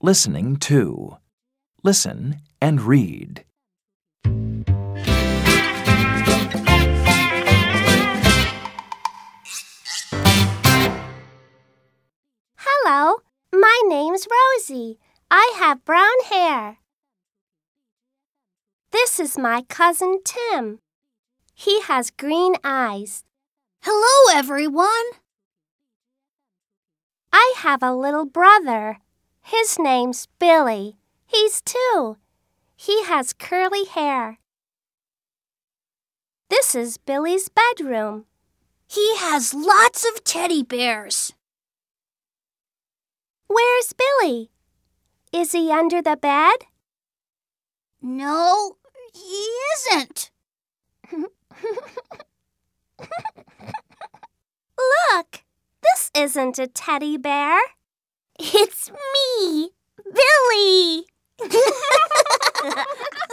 Listening to. Listen and read. Hello, my name's Rosie. I have brown hair. This is my cousin Tim. He has green eyes. Hello, everyone. I have a little brother. His name's Billy. He's two. He has curly hair. This is Billy's bedroom. He has lots of teddy bears. Where's Billy? Is he under the bed? No, he isn't. Look, this isn't a teddy bear. It's me, Billy!